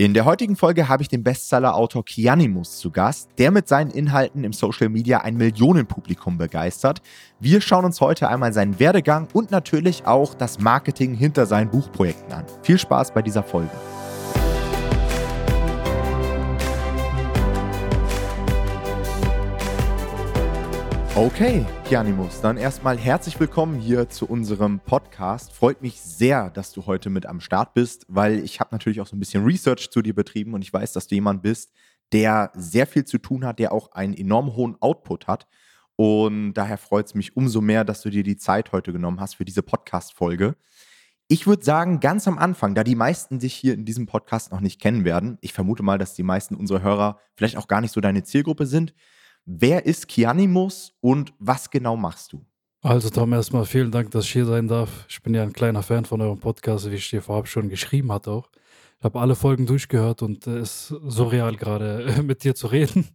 In der heutigen Folge habe ich den Bestseller-Autor Kianimus zu Gast, der mit seinen Inhalten im Social Media ein Millionenpublikum begeistert. Wir schauen uns heute einmal seinen Werdegang und natürlich auch das Marketing hinter seinen Buchprojekten an. Viel Spaß bei dieser Folge. Okay, Kianimus, dann erstmal herzlich willkommen hier zu unserem Podcast. Freut mich sehr, dass du heute mit am Start bist, weil ich habe natürlich auch so ein bisschen Research zu dir betrieben und ich weiß, dass du jemand bist, der sehr viel zu tun hat, der auch einen enorm hohen Output hat. Und daher freut es mich umso mehr, dass du dir die Zeit heute genommen hast für diese Podcast-Folge. Ich würde sagen, ganz am Anfang, da die meisten sich hier in diesem Podcast noch nicht kennen werden, ich vermute mal, dass die meisten unserer Hörer vielleicht auch gar nicht so deine Zielgruppe sind, Wer ist Kianimus und was genau machst du? Also Tom, erstmal vielen Dank, dass ich hier sein darf. Ich bin ja ein kleiner Fan von eurem Podcast, wie ich dir vorab schon geschrieben hatte auch. Ich habe alle Folgen durchgehört und es äh, ist surreal gerade mit dir zu reden.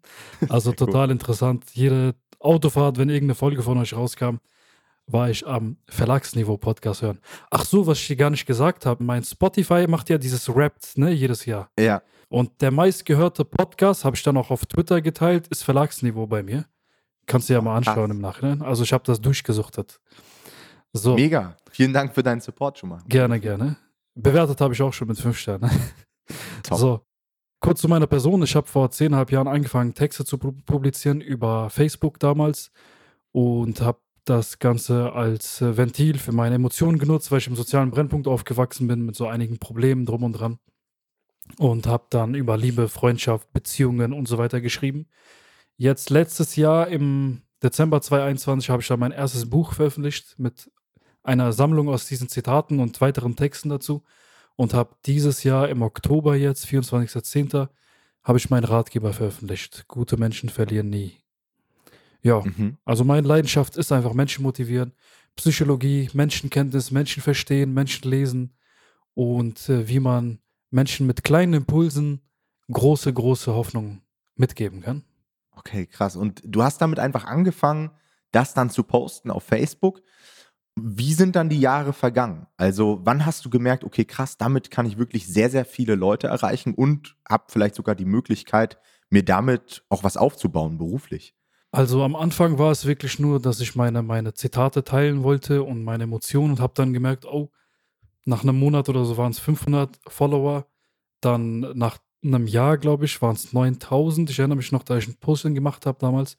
Also total interessant. Jede Autofahrt, wenn irgendeine Folge von euch rauskam, war ich am Verlagsniveau Podcast hören. Ach so, was ich dir gar nicht gesagt habe, mein Spotify macht ja dieses Rapt, ne, jedes Jahr. Ja. Und der meistgehörte Podcast, habe ich dann auch auf Twitter geteilt, ist Verlagsniveau bei mir. Kannst du ja mal anschauen Ach. im Nachhinein. Also ich habe das durchgesuchtet. So. Mega. Vielen Dank für deinen Support schon mal. Gerne, gerne. Bewertet habe ich auch schon mit fünf Sternen. Top. So. Kurz zu meiner Person. Ich habe vor zehnhalb Jahren angefangen, Texte zu publizieren über Facebook damals und habe das Ganze als äh, Ventil für meine Emotionen genutzt, weil ich im sozialen Brennpunkt aufgewachsen bin mit so einigen Problemen drum und dran und habe dann über Liebe, Freundschaft, Beziehungen und so weiter geschrieben. Jetzt letztes Jahr im Dezember 2021 habe ich dann mein erstes Buch veröffentlicht mit einer Sammlung aus diesen Zitaten und weiteren Texten dazu und habe dieses Jahr im Oktober jetzt, 24.10., habe ich meinen Ratgeber veröffentlicht. Gute Menschen verlieren nie. Ja, mhm. also meine Leidenschaft ist einfach Menschen motivieren, Psychologie, Menschenkenntnis, Menschen verstehen, Menschen lesen und äh, wie man Menschen mit kleinen Impulsen große, große Hoffnungen mitgeben kann. Okay, krass. Und du hast damit einfach angefangen, das dann zu posten auf Facebook. Wie sind dann die Jahre vergangen? Also, wann hast du gemerkt, okay, krass, damit kann ich wirklich sehr, sehr viele Leute erreichen und habe vielleicht sogar die Möglichkeit, mir damit auch was aufzubauen beruflich? Also am Anfang war es wirklich nur, dass ich meine, meine Zitate teilen wollte und meine Emotionen und habe dann gemerkt, oh, nach einem Monat oder so waren es 500 Follower. Dann nach einem Jahr, glaube ich, waren es 9000. Ich erinnere mich noch, da ich ein Posting gemacht habe damals.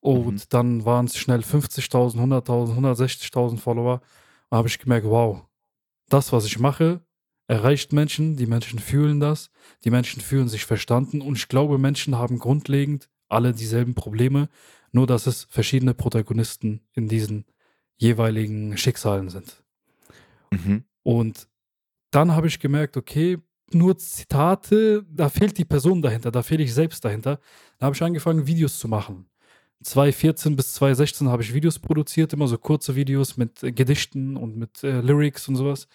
Und mhm. dann waren es schnell 50.000, 100.000, 160.000 Follower. Da habe ich gemerkt, wow, das, was ich mache, erreicht Menschen. Die Menschen fühlen das. Die Menschen fühlen sich verstanden. Und ich glaube, Menschen haben grundlegend alle dieselben Probleme. Nur, dass es verschiedene Protagonisten in diesen jeweiligen Schicksalen sind. Mhm. Und dann habe ich gemerkt, okay, nur Zitate, da fehlt die Person dahinter, da fehle ich selbst dahinter. Da habe ich angefangen, Videos zu machen. 2014 bis 2016 habe ich Videos produziert, immer so kurze Videos mit Gedichten und mit äh, Lyrics und sowas.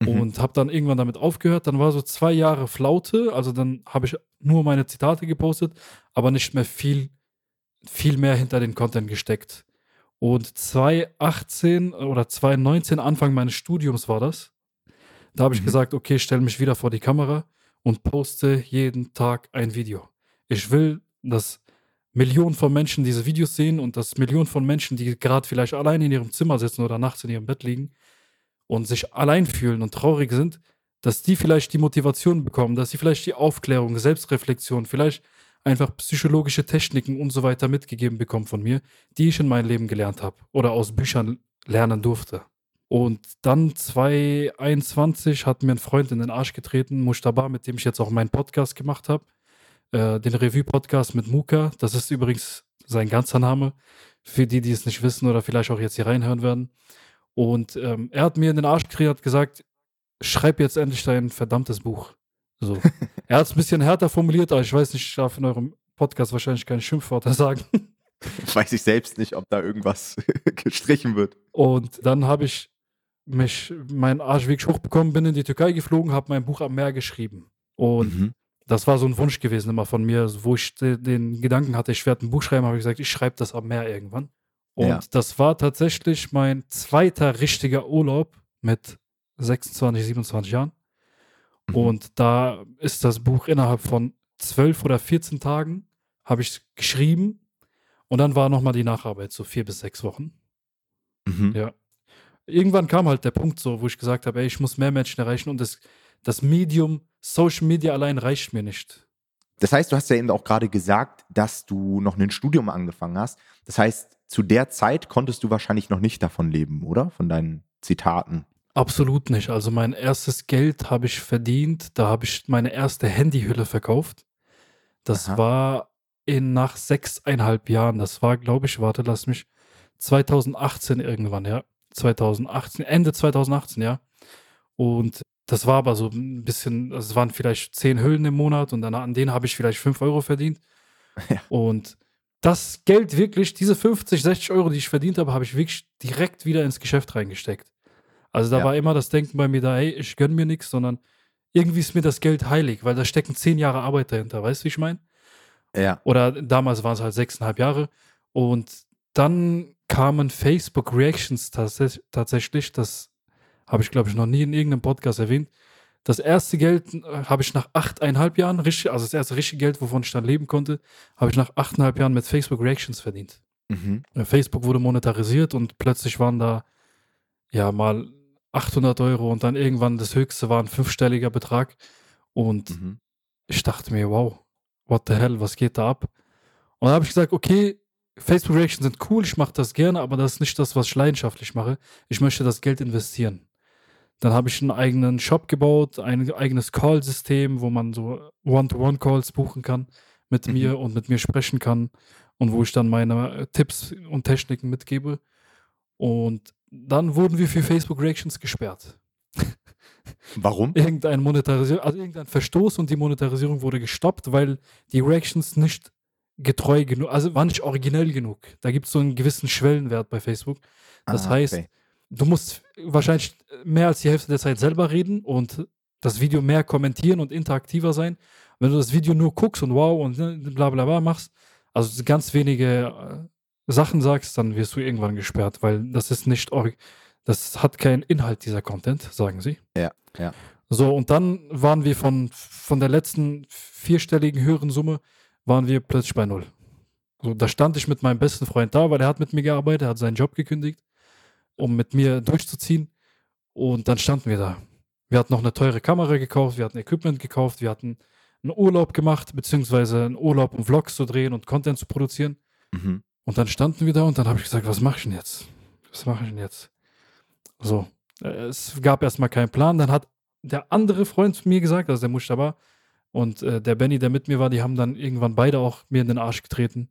Mhm. Und habe dann irgendwann damit aufgehört. Dann war so zwei Jahre Flaute, also dann habe ich nur meine Zitate gepostet, aber nicht mehr viel, viel mehr hinter den Content gesteckt. Und 2018 oder 2019, Anfang meines Studiums war das. Da habe ich mhm. gesagt, okay, stelle mich wieder vor die Kamera und poste jeden Tag ein Video. Ich will, dass Millionen von Menschen diese Videos sehen und dass Millionen von Menschen, die gerade vielleicht allein in ihrem Zimmer sitzen oder nachts in ihrem Bett liegen und sich allein fühlen und traurig sind, dass die vielleicht die Motivation bekommen, dass sie vielleicht die Aufklärung, Selbstreflexion, vielleicht einfach psychologische Techniken und so weiter mitgegeben bekommen von mir, die ich in meinem Leben gelernt habe oder aus Büchern lernen durfte. Und dann 2021 hat mir ein Freund in den Arsch getreten, Mustabar, mit dem ich jetzt auch meinen Podcast gemacht habe. Äh, den Revue-Podcast mit Muka. Das ist übrigens sein ganzer Name. Für die, die es nicht wissen oder vielleicht auch jetzt hier reinhören werden. Und ähm, er hat mir in den Arsch getreten und gesagt, schreib jetzt endlich dein verdammtes Buch. So. er hat es ein bisschen härter formuliert, aber ich weiß nicht, ich darf in eurem Podcast wahrscheinlich keine Schimpfworte sagen. Weiß ich selbst nicht, ob da irgendwas gestrichen wird. Und dann habe ich mich meinen Arsch wirklich hochbekommen, bin in die Türkei geflogen, habe mein Buch am Meer geschrieben. Und mhm. das war so ein Wunsch gewesen immer von mir, wo ich den Gedanken hatte, ich werde ein Buch schreiben, habe ich gesagt, ich schreibe das am Meer irgendwann. Und ja. das war tatsächlich mein zweiter richtiger Urlaub mit 26, 27 Jahren. Mhm. Und da ist das Buch innerhalb von zwölf oder 14 Tagen, habe ich geschrieben. Und dann war nochmal die Nacharbeit, so vier bis sechs Wochen. Mhm. Ja. Irgendwann kam halt der Punkt so, wo ich gesagt habe, ey, ich muss mehr Menschen erreichen und das, das Medium Social Media allein reicht mir nicht. Das heißt, du hast ja eben auch gerade gesagt, dass du noch ein Studium angefangen hast. Das heißt, zu der Zeit konntest du wahrscheinlich noch nicht davon leben, oder? Von deinen Zitaten. Absolut nicht. Also mein erstes Geld habe ich verdient. Da habe ich meine erste Handyhülle verkauft. Das Aha. war in nach sechseinhalb Jahren. Das war, glaube ich, warte, lass mich 2018 irgendwann, ja. 2018, Ende 2018, ja. Und das war aber so ein bisschen, also es waren vielleicht zehn Hüllen im Monat und dann an denen habe ich vielleicht fünf Euro verdient. Ja. Und das Geld wirklich, diese 50, 60 Euro, die ich verdient habe, habe ich wirklich direkt wieder ins Geschäft reingesteckt. Also da ja. war immer das Denken bei mir da, ey, ich gönne mir nichts, sondern irgendwie ist mir das Geld heilig, weil da stecken zehn Jahre Arbeit dahinter, weißt du, wie ich meine? Ja. Oder damals waren es halt sechseinhalb Jahre. Und dann kamen Facebook Reactions tats tatsächlich, das habe ich, glaube ich, noch nie in irgendeinem Podcast erwähnt. Das erste Geld äh, habe ich nach achteinhalb Jahren, richtig, also das erste richtige Geld, wovon ich dann leben konnte, habe ich nach achteinhalb Jahren mit Facebook Reactions verdient. Mhm. Äh, Facebook wurde monetarisiert und plötzlich waren da ja mal 800 Euro und dann irgendwann das höchste war ein fünfstelliger Betrag. Und mhm. ich dachte mir, wow, what the hell, was geht da ab? Und dann habe ich gesagt, okay, Facebook Reactions sind cool, ich mache das gerne, aber das ist nicht das, was ich leidenschaftlich mache. Ich möchte das Geld investieren. Dann habe ich einen eigenen Shop gebaut, ein eigenes Call-System, wo man so One-to-One-Calls buchen kann mit mhm. mir und mit mir sprechen kann und wo ich dann meine Tipps und Techniken mitgebe. Und dann wurden wir für Facebook Reactions gesperrt. Warum? irgendein Monetarisierung, also irgendein Verstoß und die Monetarisierung wurde gestoppt, weil die Reactions nicht getreu genug, also war nicht originell genug. Da gibt es so einen gewissen Schwellenwert bei Facebook. Das ah, heißt, okay. Du musst wahrscheinlich mehr als die Hälfte der Zeit selber reden und das Video mehr kommentieren und interaktiver sein. Wenn du das Video nur guckst und wow und ne, bla bla bla machst, also ganz wenige äh, Sachen sagst, dann wirst du irgendwann gesperrt, weil das ist nicht das hat keinen Inhalt, dieser Content, sagen sie. Ja, ja. So, und dann waren wir von, von der letzten vierstelligen höheren Summe, waren wir plötzlich bei null. So, da stand ich mit meinem besten Freund da, weil er hat mit mir gearbeitet, er hat seinen Job gekündigt, um mit mir durchzuziehen. Und dann standen wir da. Wir hatten noch eine teure Kamera gekauft, wir hatten Equipment gekauft, wir hatten einen Urlaub gemacht, beziehungsweise einen Urlaub, um Vlogs zu drehen und Content zu produzieren. Mhm. Und dann standen wir da und dann habe ich gesagt, was mache ich denn jetzt? Was mache ich denn jetzt? So, es gab erstmal keinen Plan. Dann hat der andere Freund zu mir gesagt, also der Mustafa und äh, der Benny, der mit mir war, die haben dann irgendwann beide auch mir in den Arsch getreten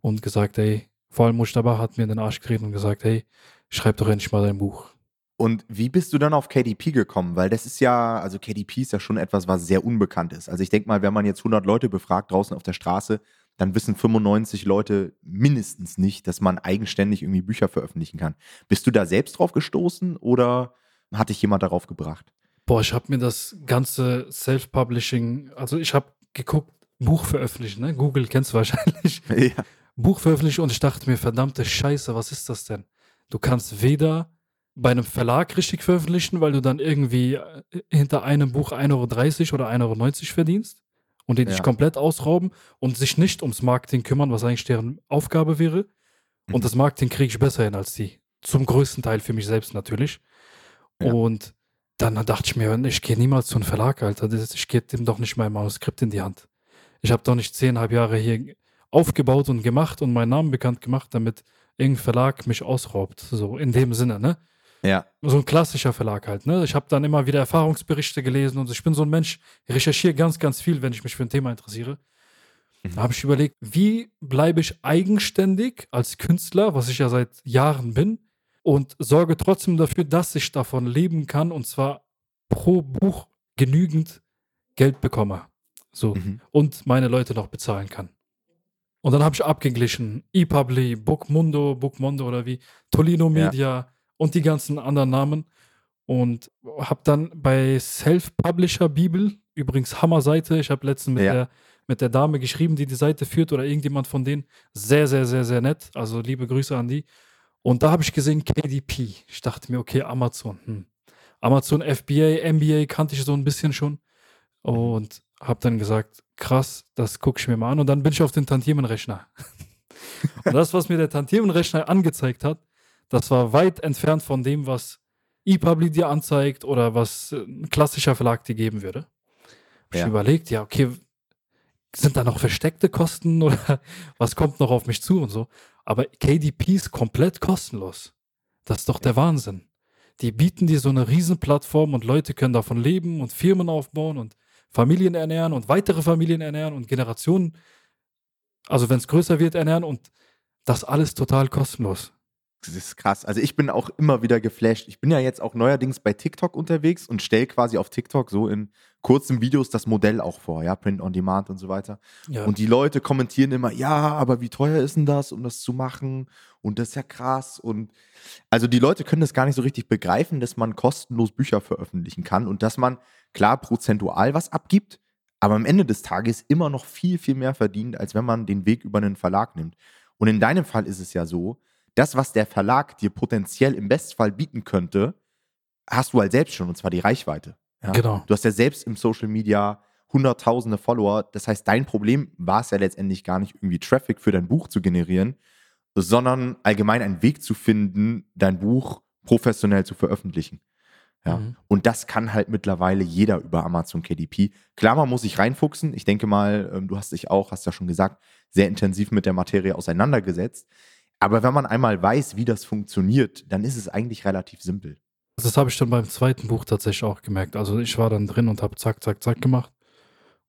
und gesagt, hey, vor allem Mustafa hat mir in den Arsch getreten und gesagt, hey, schreib doch endlich mal dein Buch. Und wie bist du dann auf KDP gekommen? Weil das ist ja, also KDP ist ja schon etwas, was sehr unbekannt ist. Also ich denke mal, wenn man jetzt 100 Leute befragt draußen auf der Straße, dann wissen 95 Leute mindestens nicht, dass man eigenständig irgendwie Bücher veröffentlichen kann. Bist du da selbst drauf gestoßen oder hat dich jemand darauf gebracht? Boah, ich habe mir das ganze Self-Publishing, also ich habe geguckt, Buch veröffentlichen, ne? Google kennst du wahrscheinlich. Ja. Buch veröffentlichen und ich dachte mir, verdammte Scheiße, was ist das denn? Du kannst weder bei einem Verlag richtig veröffentlichen, weil du dann irgendwie äh, hinter einem Buch 1,30 Euro oder 1,90 Euro verdienst und den ja. sich komplett ausrauben und sich nicht ums Marketing kümmern, was eigentlich deren Aufgabe wäre. Mhm. Und das Marketing kriege ich besser hin als die. Zum größten Teil für mich selbst natürlich. Ja. Und dann dachte ich mir, ich gehe niemals zu einem Verlag, Alter. Ich gebe dem doch nicht mein Manuskript in die Hand. Ich habe doch nicht zehnhalb Jahre hier aufgebaut und gemacht und meinen Namen bekannt gemacht, damit irgendein Verlag mich ausraubt. So in dem Sinne, ne? Ja. So ein klassischer Verlag halt. Ne? Ich habe dann immer wieder Erfahrungsberichte gelesen und ich bin so ein Mensch, ich recherchiere ganz, ganz viel, wenn ich mich für ein Thema interessiere. Mhm. Da habe ich überlegt, wie bleibe ich eigenständig als Künstler, was ich ja seit Jahren bin, und sorge trotzdem dafür, dass ich davon leben kann und zwar pro Buch genügend Geld bekomme. So. Mhm. Und meine Leute noch bezahlen kann. Und dann habe ich abgeglichen. ePubli, Bookmundo, Bookmondo oder wie, Tolino Media, ja und die ganzen anderen Namen. Und habe dann bei Self-Publisher Bibel, übrigens Hammer-Seite, ich habe letztens mit, ja. der, mit der Dame geschrieben, die die Seite führt oder irgendjemand von denen. Sehr, sehr, sehr, sehr nett. Also liebe Grüße an die. Und da habe ich gesehen KDP. Ich dachte mir, okay, Amazon. Hm. Amazon FBA, MBA kannte ich so ein bisschen schon. und habe dann gesagt, krass, das gucke ich mir mal an. Und dann bin ich auf den Tantiemenrechner. und das, was mir der Tantiemenrechner angezeigt hat, das war weit entfernt von dem, was ePubli dir anzeigt oder was ein klassischer Verlag dir geben würde. Hab Ich Ja. überlegt, ja, okay, sind da noch versteckte Kosten oder was kommt noch auf mich zu und so. Aber KDP ist komplett kostenlos. Das ist doch der Wahnsinn. Die bieten dir so eine Riesenplattform und Leute können davon leben und Firmen aufbauen und Familien ernähren und weitere Familien ernähren und Generationen, also wenn es größer wird, ernähren und das alles total kostenlos. Das ist krass. Also ich bin auch immer wieder geflasht. Ich bin ja jetzt auch neuerdings bei TikTok unterwegs und stelle quasi auf TikTok so in kurzen Videos das Modell auch vor, ja, Print on Demand und so weiter. Ja, Und die Leute kommentieren immer, ja, aber wie teuer ist denn das, um das zu machen? Und das ist ja krass. Und also die Leute können das gar nicht so richtig begreifen, dass man kostenlos Bücher veröffentlichen kann und dass man klar prozentual was abgibt, aber am Ende des Tages immer noch viel, viel mehr verdient, als wenn man den Weg über einen Verlag nimmt. Und in deinem Fall ist es ja so, das, was der Verlag dir potenziell im Bestfall bieten könnte, hast du halt selbst schon, und zwar die Reichweite. Ja? genau. Du hast ja selbst im Social Media hunderttausende Follower. Das heißt, dein Problem war es ja letztendlich gar nicht irgendwie Traffic für dein Buch zu generieren, sondern allgemein einen Weg zu finden, dein Buch professionell zu veröffentlichen. Ja. Mhm. Und das kann halt mittlerweile jeder über Amazon KDP. Klar, man muss sich reinfuchsen. Ich denke mal, ähm, du hast dich auch, hast ja schon gesagt, sehr intensiv mit der Materie auseinandergesetzt. Aber wenn man einmal weiß, wie das funktioniert, dann ist es eigentlich relativ simpel. Das habe ich dann beim zweiten Buch tatsächlich auch gemerkt. Also ich war dann drin und habe zack, zack, zack gemacht.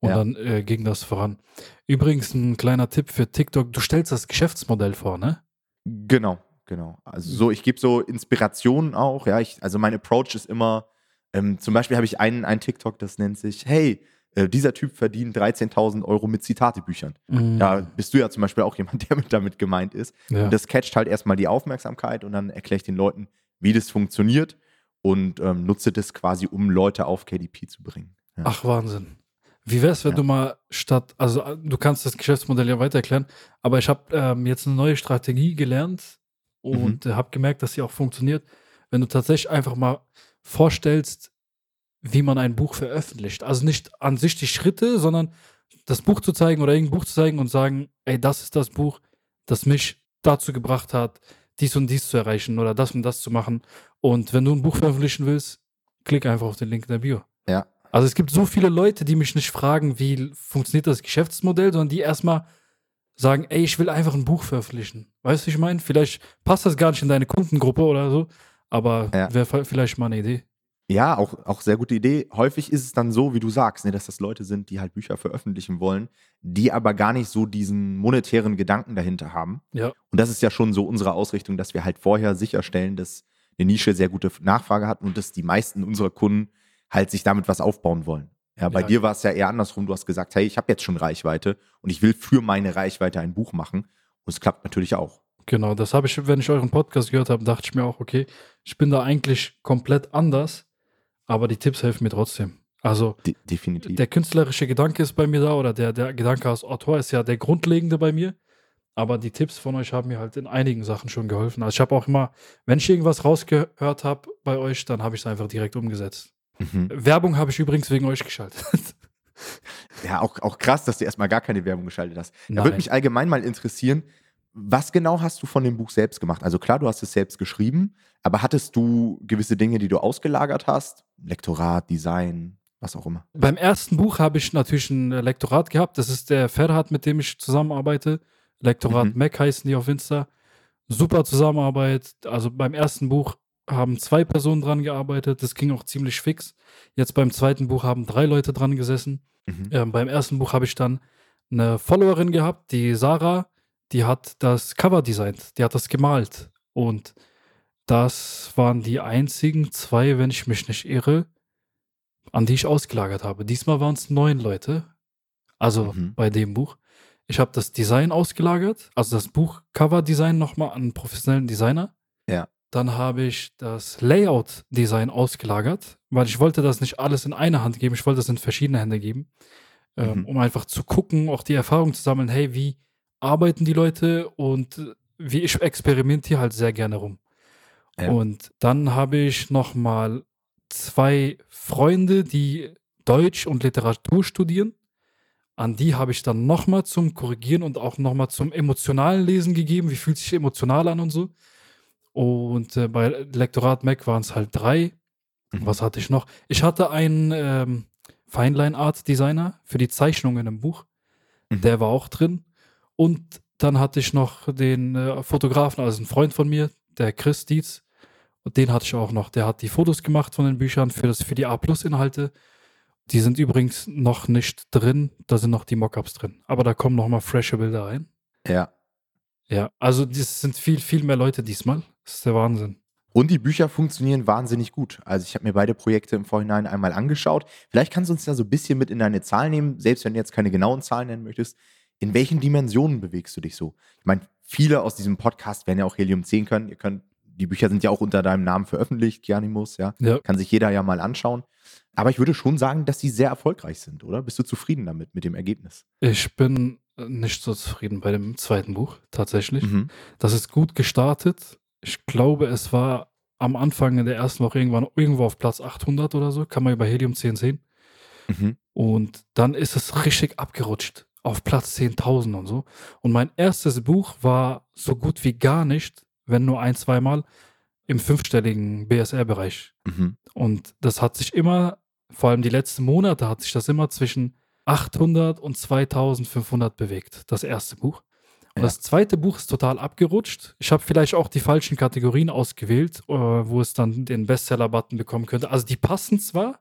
Und Ja. dann äh, ging das voran. Übrigens ein kleiner Tipp für TikTok. Du stellst das Geschäftsmodell vor, ne? Genau, genau. Also so, ich gebe so Inspirationen auch, ja. Ich, also mein Approach ist immer, ähm, zum Beispiel habe ich einen, einen TikTok, das nennt sich, hey, äh, dieser Typ verdient 13.000 Euro mit Zitatebüchern. Mhm. Da bist du ja zum Beispiel auch jemand, der mit damit gemeint ist. ja. Und das catcht halt erstmal die Aufmerksamkeit und dann erkläre ich den Leuten, wie das funktioniert und ähm, nutze das quasi, um Leute auf KDP zu bringen. Ja. Ach, Wahnsinn. Wie wär's, wenn Ja. du mal statt, also äh, du kannst das Geschäftsmodell ja weiter erklären, aber ich habe ähm, jetzt eine neue Strategie gelernt und äh, habe gemerkt, dass sie auch funktioniert. Wenn du tatsächlich einfach mal vorstellst, wie man ein Buch veröffentlicht. Also nicht an sich die Schritte, sondern das Buch zu zeigen oder irgendein Buch zu zeigen und sagen, ey, das ist das Buch, das mich dazu gebracht hat, dies und dies zu erreichen oder das und das zu machen. Und wenn du ein Buch veröffentlichen willst, klick einfach auf den Link in der Bio. Ja. Also es gibt so viele Leute, die mich nicht fragen, wie funktioniert das Geschäftsmodell, sondern die erstmal sagen, ey, ich will einfach ein Buch veröffentlichen. Weißt du, ich meine? Vielleicht passt das gar nicht in deine Kundengruppe oder so, aber Ja. wäre vielleicht mal eine Idee. Ja, auch, auch sehr gute Idee. Häufig ist es dann so, wie du sagst, ne, dass das Leute sind, die halt Bücher veröffentlichen wollen, die aber gar nicht so diesen monetären Gedanken dahinter haben. Ja. Und das ist ja schon so unsere Ausrichtung, dass wir halt vorher sicherstellen, dass eine Nische sehr gute Nachfrage hat und dass die meisten unserer Kunden halt sich damit was aufbauen wollen. Ja, bei Ja. dir war es ja eher andersrum. Du hast gesagt, hey, ich habe jetzt schon Reichweite und ich will für meine Reichweite ein Buch machen. Und es klappt natürlich auch. Genau, das habe ich, wenn ich euren Podcast gehört habe, dachte ich mir auch, okay, ich bin da eigentlich komplett anders, aber die Tipps helfen mir trotzdem. Also De definitiv. der künstlerische Gedanke ist bei mir da oder der, der Gedanke als Autor ist ja der grundlegende bei mir. Aber die Tipps von euch haben mir halt in einigen Sachen schon geholfen. Also ich habe auch immer, wenn ich irgendwas rausgehört habe bei euch, dann habe ich es einfach direkt umgesetzt. Mhm. Werbung habe ich übrigens wegen euch geschaltet. Ja, auch, auch krass, dass du erstmal gar keine Werbung geschaltet hast. Da würde mich allgemein mal interessieren, was genau hast du von dem Buch selbst gemacht? Also klar, du hast es selbst geschrieben, aber hattest du gewisse Dinge, die du ausgelagert hast? Lektorat, Design, was auch immer. Beim ersten Buch habe ich natürlich ein Lektorat gehabt. Das ist der Ferhat, mit dem ich zusammenarbeite. Lektorat Mhm. Mac heißen die auf Insta. Super Zusammenarbeit. Also beim ersten Buch haben zwei Personen dran gearbeitet. Das ging auch ziemlich fix. Jetzt beim zweiten Buch haben drei Leute dran gesessen. Mhm. Ähm, beim ersten Buch habe ich dann eine Followerin gehabt, die Sarah, die hat das Cover designt, die hat das gemalt. Und das waren die einzigen zwei, wenn ich mich nicht irre, an die ich ausgelagert habe. Diesmal waren es neun Leute. Also Mhm. bei dem Buch. Ich habe das Design ausgelagert, also das Buch Cover-Design nochmal an einen professionellen Designer. Ja. Dann habe ich das Layout-Design ausgelagert, weil ich wollte das nicht alles in eine Hand geben, ich wollte es in verschiedene Hände geben, ähm, Mhm. um einfach zu gucken, auch die Erfahrung zu sammeln, hey, wie arbeiten die Leute und wie ich experimentiere halt sehr gerne rum. Ja. Und dann habe ich nochmal zwei Freunde, die Deutsch und Literatur studieren. An die habe ich dann nochmal zum Korrigieren und auch nochmal zum emotionalen Lesen gegeben. Wie fühlt sich emotional an und so. Und äh, bei Lektorat Mac waren es halt drei. Mhm. Was hatte ich noch? Ich hatte einen ähm, Feinline Art Designer für die Zeichnungen im Buch. Mhm. Der war auch drin. Und dann hatte ich noch den äh, Fotografen, also ein Freund von mir, der Chris Dietz. Und den hatte ich auch noch. Der hat die Fotos gemacht von den Büchern für, das, für die A-Plus-Inhalte. Die sind übrigens noch nicht drin. Da sind noch die Mockups drin. Aber da kommen noch mal frische Bilder rein. Ja. Ja, also das sind viel, viel mehr Leute diesmal. Das ist der Wahnsinn. Und die Bücher funktionieren wahnsinnig gut. Also ich habe mir beide Projekte im Vorhinein einmal angeschaut. Vielleicht kannst du uns da so ein bisschen mit in deine Zahlen nehmen, selbst wenn du jetzt keine genauen Zahlen nennen möchtest. In welchen Dimensionen bewegst du dich so? Ich meine, viele aus diesem Podcast werden ja auch Helium 10 können. Ihr könnt, die Bücher sind ja auch unter deinem Namen veröffentlicht, Kianimus, ja. Ja. Kann sich jeder ja mal anschauen. Aber ich würde schon sagen, dass sie sehr erfolgreich sind, oder? Bist du zufrieden damit, mit dem Ergebnis? Ich bin nicht so zufrieden bei dem zweiten Buch, tatsächlich. Mhm. Das ist gut gestartet. Ich glaube, es war am Anfang in der ersten Woche irgendwann irgendwo auf Platz 800 oder so. Kann man über Helium 10 sehen. Mhm. Und dann ist es richtig abgerutscht auf Platz 10.000 und so. Und mein erstes Buch war so gut wie gar nicht, wenn nur ein, zweimal, im fünfstelligen BSR-Bereich. Mhm. Und das hat sich immer, vor allem die letzten Monate, hat sich das immer zwischen 800 und 2500 bewegt, das erste Buch. Und Ja. das zweite Buch ist total abgerutscht. Ich habe vielleicht auch die falschen Kategorien ausgewählt, äh, wo es dann den Bestseller-Button bekommen könnte. Also die passen zwar,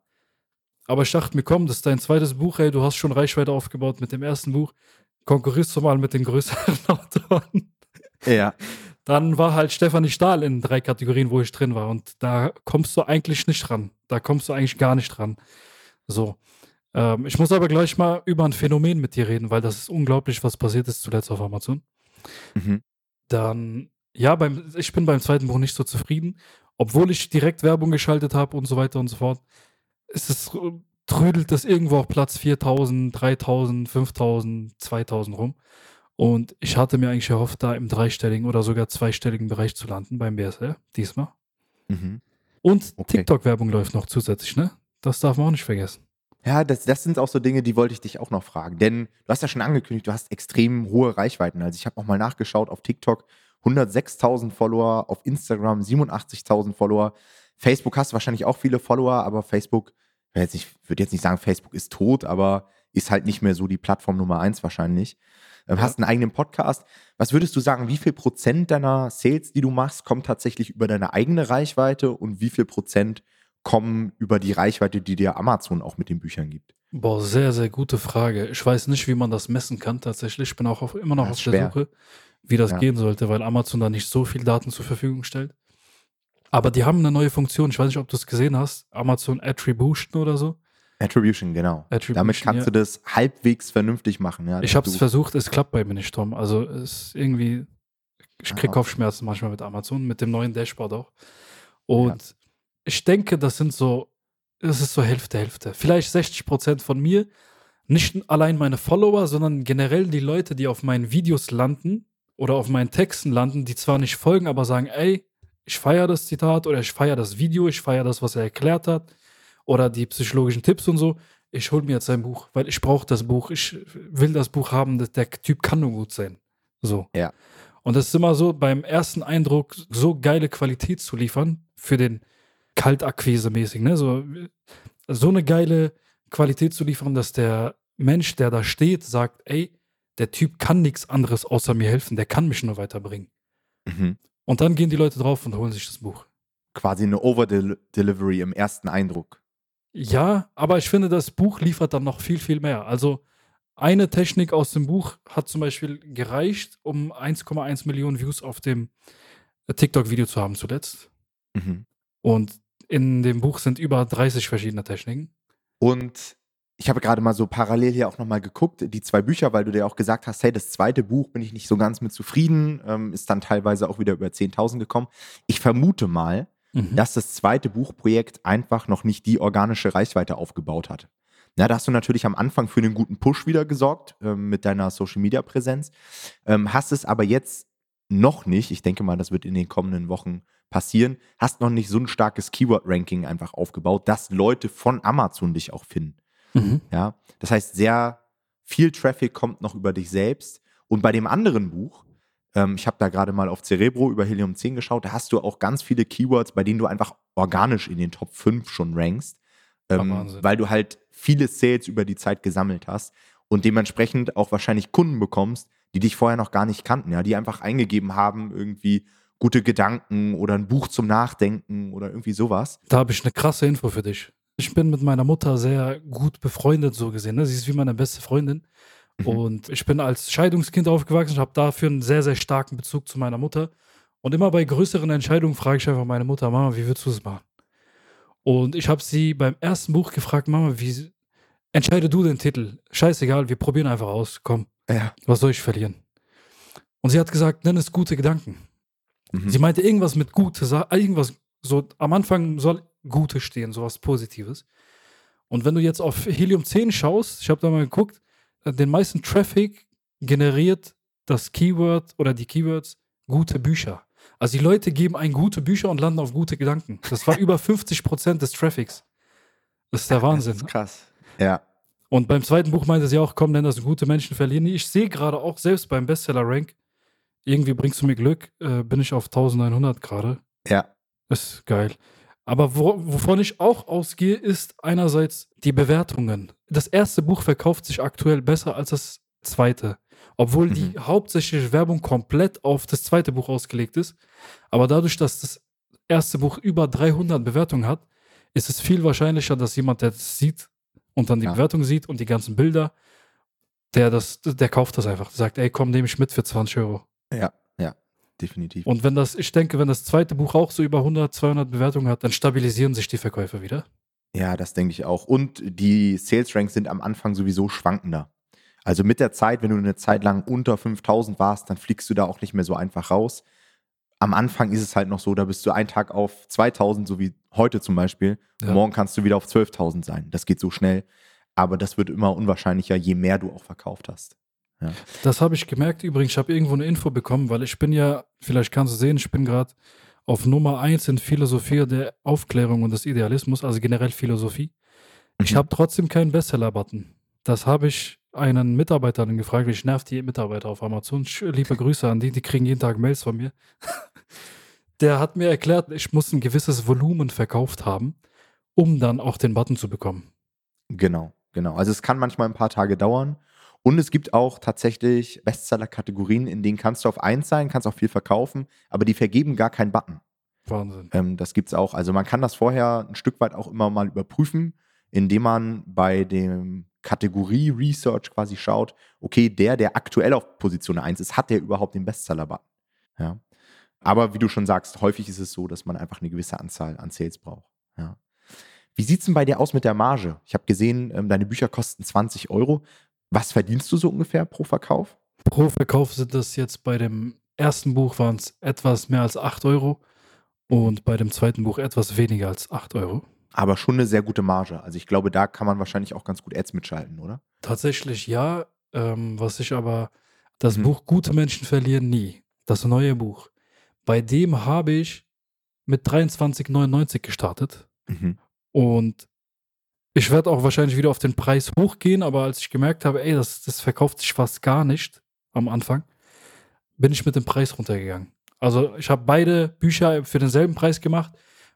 aber ich dachte mir, komm, das ist dein zweites Buch, ey, du hast schon Reichweite aufgebaut mit dem ersten Buch. Konkurrierst du mal mit den größeren Autoren. Ja. Dann war halt Stefanie Stahl in drei Kategorien, wo ich drin war. Und da kommst du eigentlich nicht ran. Da kommst du eigentlich gar nicht ran. So. Ähm, ich muss aber gleich mal über ein Phänomen mit dir reden, weil das ist unglaublich, was passiert ist zuletzt auf Amazon. Mhm. Dann, ja, beim, ich bin beim zweiten Buch nicht so zufrieden, obwohl ich direkt Werbung geschaltet habe und so weiter und so fort. Ist es, äh, trödelt das irgendwo auf Platz 4000, 3000, 5000, 2000 rum. Und ich hatte mir eigentlich erhofft, da im dreistelligen oder sogar zweistelligen Bereich zu landen beim BSR, diesmal. Mhm. Und Okay. TikTok-Werbung läuft noch zusätzlich, ne? Das darf man auch nicht vergessen. Ja, das, das sind auch so Dinge, die wollte ich dich auch noch fragen. Denn du hast ja schon angekündigt, du hast extrem hohe Reichweiten. Also ich habe auch mal nachgeschaut auf TikTok, 106.000 Follower, auf Instagram 87.000 Follower. Facebook hast du wahrscheinlich auch viele Follower, aber Facebook, ich jetzt würde jetzt nicht sagen, Facebook ist tot, aber ist halt nicht mehr so die Plattform Nummer eins wahrscheinlich. Ähm, Ja. Hast einen eigenen Podcast. Was würdest du sagen, wie viel Prozent deiner Sales, die du machst, kommt tatsächlich über deine eigene Reichweite und wie viel Prozent kommen über die Reichweite, die dir Amazon auch mit den Büchern gibt? Boah, sehr, sehr gute Frage. Ich weiß nicht, wie man das messen kann tatsächlich. Ich bin auch auf, immer noch auf der. Suche, wie das Ja. gehen sollte, weil Amazon da nicht so viel Daten zur Verfügung stellt. Aber die haben eine neue Funktion. Ich weiß nicht, ob du es gesehen hast. Amazon Attribution oder so. Attribution, genau. Attribution, Damit kannst ja. du das halbwegs vernünftig machen. Ja, Ich habe es versucht, es klappt bei mir nicht, Tom. Also es ist irgendwie, ich Ah, kriege. Kopfschmerzen manchmal mit Amazon, mit dem neuen Dashboard auch. Und ich denke, das sind so, es ist so Hälfte, Hälfte. Vielleicht 60 Prozent von mir. Nicht allein meine Follower, sondern generell die Leute, die auf meinen Videos landen oder auf meinen Texten landen, die zwar nicht folgen, aber sagen, ey, ich feiere das Zitat oder ich feiere das Video, ich feiere das, was er erklärt hat oder die psychologischen Tipps und so. Ich hole mir jetzt sein Buch, weil ich brauche das Buch, ich will das Buch haben, der Typ kann nur gut sein. So. Ja. Und das ist immer so, beim ersten Eindruck so geile Qualität zu liefern für den Kaltakquise-mäßig, ne? So, so eine geile Qualität zu liefern, dass der Mensch, der da steht, sagt, ey, der Typ kann nichts anderes außer mir helfen, der kann mich nur weiterbringen. Mhm. Und dann gehen die Leute drauf und holen sich das Buch. Quasi eine Over-Delivery im ersten Eindruck. Ja, aber ich finde, das Buch liefert dann noch viel, viel mehr. Also eine Technik aus dem Buch hat zum Beispiel gereicht, um 1,1 Millionen Views auf dem äh, TikTok-Video zu haben zuletzt. Mhm. Und in dem Buch sind über 30 verschiedene Techniken. Und ich habe gerade mal so parallel hier auch nochmal geguckt, die zwei Bücher, weil du dir auch gesagt hast, hey, das zweite Buch bin ich nicht so ganz mit zufrieden, ähm, ist dann teilweise auch wieder über 10.000 gekommen. Ich vermute mal, Mhm. dass das zweite Buchprojekt einfach noch nicht die organische Reichweite aufgebaut hat. Na, da hast du natürlich am Anfang für einen guten Push wieder gesorgt ähm, mit deiner Social Media Präsenz, ähm, hast es aber jetzt noch nicht, ich denke mal, das wird in den kommenden Wochen passieren, hast noch nicht so ein starkes Keyword-Ranking einfach aufgebaut, dass Leute von Amazon dich auch finden. Mhm. Ja, das heißt, sehr viel Traffic kommt noch über dich selbst. Und bei dem anderen Buch, ähm, ich habe da gerade mal auf Cerebro über Helium 10 geschaut, da hast du auch ganz viele Keywords, bei denen du einfach organisch in den Top 5 schon rankst, ähm, weil du halt viele Sales über die Zeit gesammelt hast und dementsprechend auch wahrscheinlich Kunden bekommst, die dich vorher noch gar nicht kannten, ja, die einfach eingegeben haben, irgendwie gute Gedanken oder ein Buch zum Nachdenken oder irgendwie sowas. Da habe ich eine krasse Info für dich. Ich bin mit meiner Mutter sehr gut befreundet, so gesehen. Ne? Sie ist wie meine beste Freundin. Mhm. Und ich bin als Scheidungskind aufgewachsen und habe dafür einen sehr, sehr starken Bezug zu meiner Mutter. Und immer bei größeren Entscheidungen frage ich einfach meine Mutter, Mama, wie würdest du es machen? Und ich habe sie beim ersten Buch gefragt, Mama, wie entscheide du den Titel? Scheißegal, wir probieren einfach aus. Komm, ja. was soll ich verlieren? Und sie hat gesagt, nenn es gute Gedanken. Mhm. Sie meinte irgendwas mit Gute, irgendwas so am Anfang soll Gute stehen, sowas Positives. Und wenn du jetzt auf Helium 10 schaust, ich habe da mal geguckt, den meisten Traffic generiert das Keyword oder die Keywords gute Bücher. Also die Leute geben ein gute Bücher und landen auf gute Gedanken. Das war über 50 Prozent des Traffics. Das ist der Wahnsinn. Das ist krass. Ja. Und beim zweiten Buch meinte sie auch, komm, denn das gute Menschen verlieren. Ich sehe gerade auch selbst beim Bestseller-Rank, irgendwie bringst du mir Glück, äh, bin ich auf 1900 gerade. Ja. Ist geil. Aber wo, wovon ich auch ausgehe, ist einerseits die Bewertungen. Das erste Buch verkauft sich aktuell besser als das zweite. Obwohl mhm. die hauptsächliche Werbung komplett auf das zweite Buch ausgelegt ist. Aber dadurch, dass das erste Buch über 300 Bewertungen hat, ist es viel wahrscheinlicher, dass jemand, der das sieht und dann die ja. Bewertung sieht und die ganzen Bilder, der das, der kauft das einfach. Der sagt, ey, komm, nehme ich mit für 20 Euro. Ja, ja definitiv. Und wenn das, ich denke, wenn das zweite Buch auch so über 100, 200 Bewertungen hat, dann stabilisieren sich die Verkäufe wieder. Ja, das denke ich auch. Und die Sales Ranks sind am Anfang sowieso schwankender. Also mit der Zeit, wenn du eine Zeit lang unter 5000 warst, dann fliegst du da auch nicht mehr so einfach raus. Am Anfang ist es halt noch so, da bist du einen Tag auf 2000, so wie heute zum Beispiel. Ja. Morgen kannst du wieder auf 12.000 sein. Das geht so schnell. Aber das wird immer unwahrscheinlicher, je mehr du auch verkauft hast. Ja. Das habe ich gemerkt übrigens. Ich habe irgendwo eine Info bekommen, weil ich bin ja, vielleicht kannst du sehen, ich bin gerade auf Nummer 1 in Philosophie der Aufklärung und des Idealismus, also generell Philosophie. Mhm. Ich habe trotzdem keinen Bestseller-Button. Das habe ich einen Mitarbeiter dann gefragt. Ich nerv die Mitarbeiter auf Amazon. Liebe Grüße an die, die kriegen jeden Tag Mails von mir. Der hat mir erklärt, ich muss ein gewisses Volumen verkauft haben, um dann auch den Button zu bekommen. Genau, genau. Also es kann manchmal ein paar Tage dauern und es gibt auch tatsächlich Bestseller-Kategorien, in denen kannst du auf eins sein, kannst auch viel verkaufen, aber die vergeben gar keinen Button. Wahnsinn. Ähm, das gibt es auch. Also man kann das vorher ein Stück weit auch immer mal überprüfen, indem man bei dem Kategorie Research quasi schaut, okay, der, der aktuell auf Position 1 ist, hat der überhaupt den Bestseller-Button? Ja. Aber wie du schon sagst, häufig ist es so, dass man einfach eine gewisse Anzahl an Sales braucht. Ja. Wie sieht es denn bei dir aus mit der Marge? Ich habe gesehen, ähm, deine Bücher kosten 20 Euro. Was verdienst du so ungefähr pro Verkauf? Pro Verkauf sind das jetzt bei dem ersten Buch waren es etwas mehr als 8 Euro und bei dem zweiten Buch etwas weniger als 8 Euro. Aber schon eine sehr gute Marge. Also ich glaube, da kann man wahrscheinlich auch ganz gut Ads mitschalten, oder? Tatsächlich ja. Ähm, was ich aber, das mhm. Buch Gute Menschen verlieren nie, das neue Buch, bei dem habe ich mit 23,99 gestartet. Mhm. Und ich werde auch wahrscheinlich wieder auf den Preis hochgehen, aber als ich gemerkt habe, ey, das, das verkauft sich fast gar nicht am Anfang, bin ich mit dem Preis runtergegangen. Also ich habe beide Bücher für denselben Preis gemacht,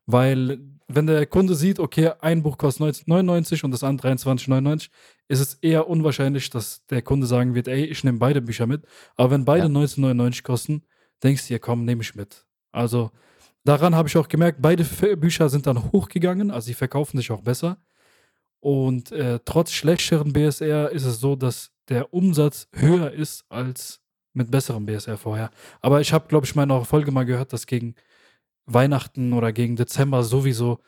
weil wenn der Kunde sieht, okay, ein Buch kostet 19,99 und das andere 23,99, ist es eher unwahrscheinlich, dass der Kunde sagen wird, ey, ich nehme beide Bücher mit. Aber wenn beide ja. 19,99 kosten, denkst du dir, komm, nehme ich mit. Also daran habe ich auch gemerkt, beide Bücher sind dann hochgegangen, also sie verkaufen sich auch besser. Und äh, trotz schlechteren BSR ist es so, dass der Umsatz höher ist als mit besserem BSR vorher. Aber ich habe, glaube ich, meine Folge mal gehört, dass gegen Weihnachten oder gegen Dezember sowieso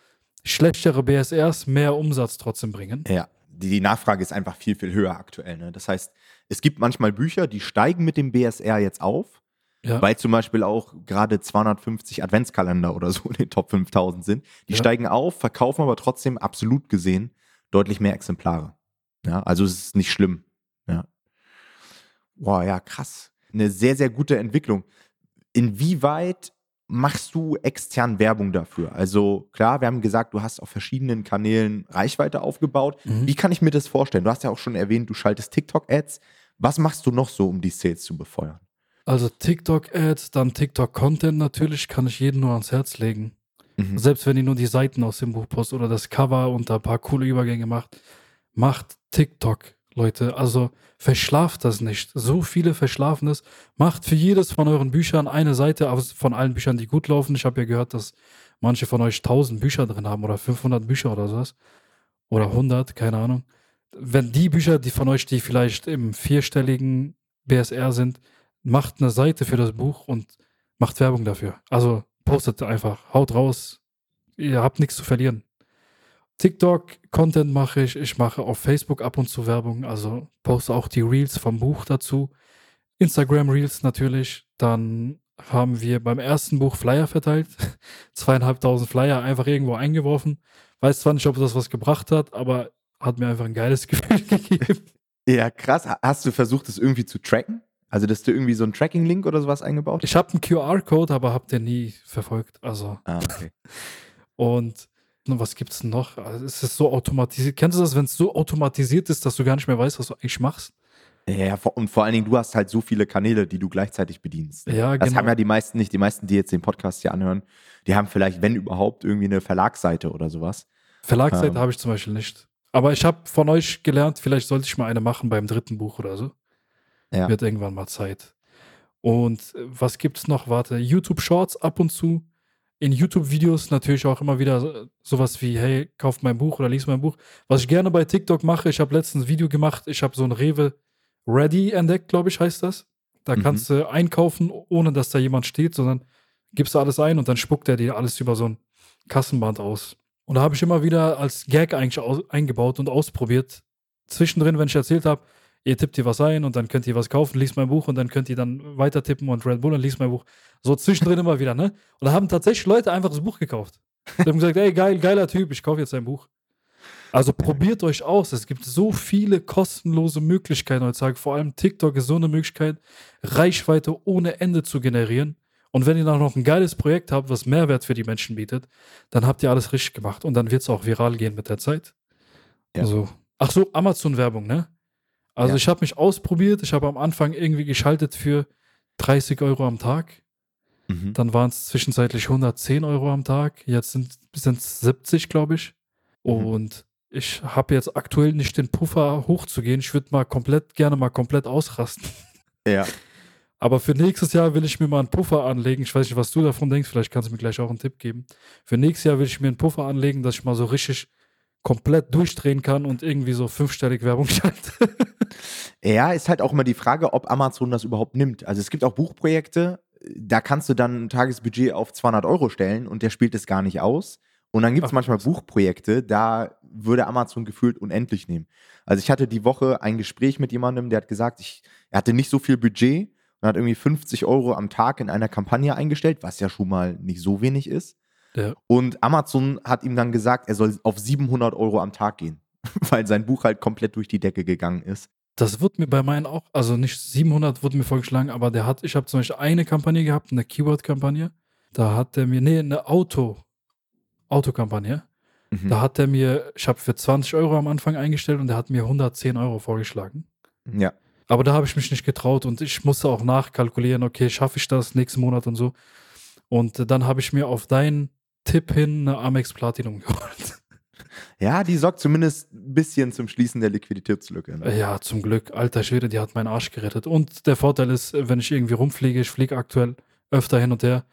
schlechtere BSRs mehr Umsatz trotzdem bringen. Ja, die Nachfrage ist einfach viel, viel höher aktuell. Ne? Das heißt, es gibt manchmal Bücher, die steigen mit dem BSR jetzt auf, ja. weil zum Beispiel auch gerade 250 Adventskalender oder so in den Top 5000 sind. Die ja. steigen auf, verkaufen aber trotzdem absolut gesehen deutlich mehr Exemplare. Ja, also es ist nicht schlimm. Ja. Boah, ja, krass. Eine sehr, sehr gute Entwicklung. Inwieweit machst du extern Werbung dafür? Also klar, wir haben gesagt, du hast auf verschiedenen Kanälen Reichweite aufgebaut. Mhm. Wie kann ich mir das vorstellen? Du hast ja auch schon erwähnt, du schaltest TikTok-Ads. Was machst du noch so, um die Sales zu befeuern? Also TikTok-Ads, dann TikTok-Content natürlich, kann ich jedem nur ans Herz legen. Mhm. Selbst wenn ihr nur die Seiten aus dem Buch postet oder das Cover und da ein paar coole Übergänge macht, macht TikTok, Leute. Also verschlaft das nicht. So viele verschlafen es. Macht für jedes von euren Büchern eine Seite von allen Büchern, die gut laufen. Ich habe ja gehört, dass manche von euch 1000 Bücher drin haben oder 500 Bücher oder sowas. Oder 100, keine Ahnung. Wenn die Bücher, die von euch, die vielleicht im vierstelligen BSR sind, macht eine Seite für das Buch und macht Werbung dafür. Also postet einfach, haut raus. Ihr habt nichts zu verlieren. TikTok-Content mache ich. Ich mache auf Facebook ab und zu Werbung. Also poste auch die Reels vom Buch dazu. Instagram-Reels natürlich. Dann haben wir beim ersten Buch Flyer verteilt. Zweieinhalbtausend Flyer einfach irgendwo eingeworfen. Weiß zwar nicht, ob das was gebracht hat, aber hat mir einfach ein geiles Gefühl gegeben. Ja, krass. Ha- Hast du versucht, das irgendwie zu tracken? Also, dass du irgendwie so einen Tracking-Link oder sowas eingebaut hast? Ich habe einen QR-Code, aber habt ihr nie verfolgt. Also Ah, okay. Und was gibt es noch? Also es ist so automatisiert. Kennst du das, wenn es so automatisiert ist, dass du gar nicht mehr weißt, was du eigentlich machst? Ja, und vor allen Dingen, du hast halt so viele Kanäle, die du gleichzeitig bedienst. Ja, Das genau. haben ja die meisten nicht. Die meisten, die jetzt den Podcast hier anhören, die haben vielleicht, wenn überhaupt, irgendwie eine Verlagsseite oder sowas. Verlagsseite Ähm. habe ich zum Beispiel nicht. Aber ich habe von euch gelernt, vielleicht sollte ich mal eine machen beim dritten Buch oder so. Ja. Wird irgendwann mal Zeit. Und äh, was gibt's noch? Warte, YouTube Shorts ab und zu. In YouTube-Videos natürlich auch immer wieder so- sowas wie, hey, kauf mein Buch oder lies mein Buch. Was ich gerne bei TikTok mache, ich habe letztens ein Video gemacht, ich habe so ein Rewe Ready entdeckt, glaube ich, heißt das. Da Mhm. kannst du einkaufen, ohne dass da jemand steht, sondern gibst du alles ein und dann spuckt er dir alles über so ein Kassenband aus. Und da habe ich immer wieder als Gag eigentlich eingebaut und ausprobiert. Zwischendrin, wenn ich erzählt habe, ihr tippt hier was ein und dann könnt ihr was kaufen, liest mein Buch und dann könnt ihr dann weiter tippen und Red Bull und liest mein Buch. So zwischendrin immer wieder, ne? Und da haben tatsächlich Leute einfach das Buch gekauft. Die haben gesagt, ey, geil, geiler Typ, ich kaufe jetzt sein Buch. Also probiert euch aus. Es gibt so viele kostenlose Möglichkeiten heutzutage. Vor allem TikTok ist so eine Möglichkeit, Reichweite ohne Ende zu generieren. Und wenn ihr dann noch ein geiles Projekt habt, was Mehrwert für die Menschen bietet, dann habt ihr alles richtig gemacht. Und dann wird es auch viral gehen mit der Zeit. Ja. Also, ach so, Amazon-Werbung, ne? Also Ja. ich habe mich ausprobiert. Ich habe am Anfang irgendwie geschaltet für 30 Euro am Tag. Mhm. Dann waren es zwischenzeitlich 110 Euro am Tag. Jetzt sind es 70, glaube ich. Mhm. Und ich habe jetzt aktuell nicht den Puffer hochzugehen. Ich würde mal komplett, gerne mal komplett ausrasten. Ja. Aber für nächstes Jahr will ich mir mal einen Puffer anlegen. Ich weiß nicht, was du davon denkst. Vielleicht kannst du mir gleich auch einen Tipp geben. Für nächstes Jahr will ich mir einen Puffer anlegen, dass ich mal so richtig komplett durchdrehen kann und irgendwie so fünfstellig Werbung schalte. Ja, ist halt auch immer die Frage, ob Amazon das überhaupt nimmt. Also es gibt auch Buchprojekte, da kannst du dann ein Tagesbudget auf 200 Euro stellen und der spielt es gar nicht aus. Und dann gibt es manchmal. Buchprojekte, da würde Amazon gefühlt unendlich nehmen. Also ich hatte die Woche ein Gespräch mit jemandem, der hat gesagt, ich, er hatte nicht so viel Budget und hat irgendwie 50 Euro am Tag in einer Kampagne eingestellt, was ja schon mal nicht so wenig ist. Ja. Und Amazon hat ihm dann gesagt, er soll auf 700 Euro am Tag gehen, weil sein Buch halt komplett durch die Decke gegangen ist. Das wird mir bei meinen auch, also nicht 700 wurde mir vorgeschlagen, aber der hat, ich habe zum Beispiel eine Kampagne gehabt, eine Keyword-Kampagne. Da hat der mir, nee, eine Auto, Autokampagne. Mhm. Da hat er mir, ich habe für 20 Euro am Anfang eingestellt und der hat mir 110 Euro vorgeschlagen. Ja. Aber da habe ich mich nicht getraut und ich musste auch nachkalkulieren, okay, schaffe ich das nächsten Monat und so. Und dann habe ich mir auf deinen Tipp hin eine Amex Platinum geholt. Ja, die sorgt zumindest ein bisschen zum Schließen der Liquiditätslücke. Ne? Ja, zum Glück. Alter Schwede, die hat meinen Arsch gerettet. Und der Vorteil ist, wenn ich irgendwie rumfliege, ich fliege aktuell öfter hin und her,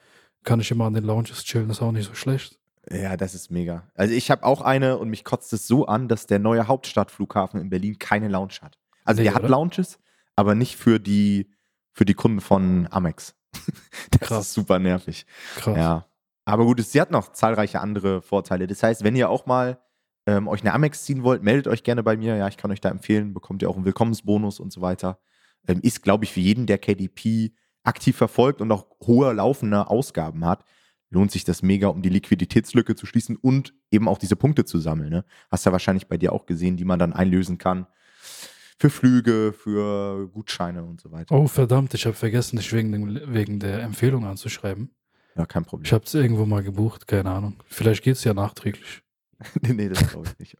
kann ich immer an den Lounges chillen. ist auch nicht so schlecht. Ja, das ist mega. Also ich habe auch eine und mich kotzt es so an, dass der neue Hauptstadtflughafen in Berlin keine Lounge hat. Also Nee, der hat oder? Lounges, aber nicht für die, für die Kunden von Amex. das Krass. ist super nervig. Krass. Ja. Aber gut, sie hat noch zahlreiche andere Vorteile. Das heißt, wenn ihr auch mal ähm, euch eine Amex ziehen wollt, meldet euch gerne bei mir. Ja, ich kann euch da empfehlen, bekommt ihr auch einen Willkommensbonus und so weiter. Ähm, ist, glaube ich, für jeden, der KDP aktiv verfolgt und auch hohe laufende Ausgaben hat, lohnt sich das mega, um die Liquiditätslücke zu schließen und eben auch diese Punkte zu sammeln. Ne? Hast ja wahrscheinlich bei dir auch gesehen, die man dann einlösen kann. Für Flüge, für Gutscheine und so weiter. Oh, verdammt, ich habe vergessen, dich wegen, wegen der Empfehlung anzuschreiben. Ja, kein Problem. Ich habe es irgendwo mal gebucht, keine Ahnung. Vielleicht geht es ja nachträglich. nee, das glaube ich nicht.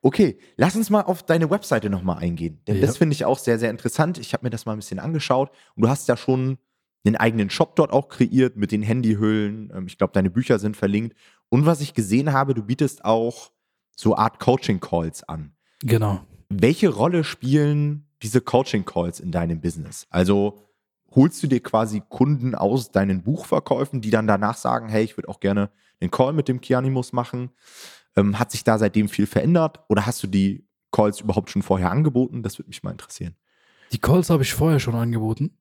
Okay, lass uns mal auf deine Webseite nochmal eingehen. Denn Ja. das finde ich auch sehr, sehr interessant. Ich habe mir das mal ein bisschen angeschaut und du hast ja schon einen eigenen Shop dort auch kreiert mit den Handyhüllen. Ähm, Ich glaube, deine Bücher sind verlinkt. Und was ich gesehen habe, du bietest auch so Art Coaching-Calls an. Genau. Welche Rolle spielen diese Coaching-Calls in deinem Business? Also holst du dir quasi Kunden aus deinen Buchverkäufen, die dann danach sagen, hey, ich würde auch gerne einen Call mit dem Kianimus machen? Ähm, hat sich da seitdem viel verändert oder hast du die Calls überhaupt schon vorher angeboten? Das würde mich mal interessieren. Die Calls habe ich vorher schon angeboten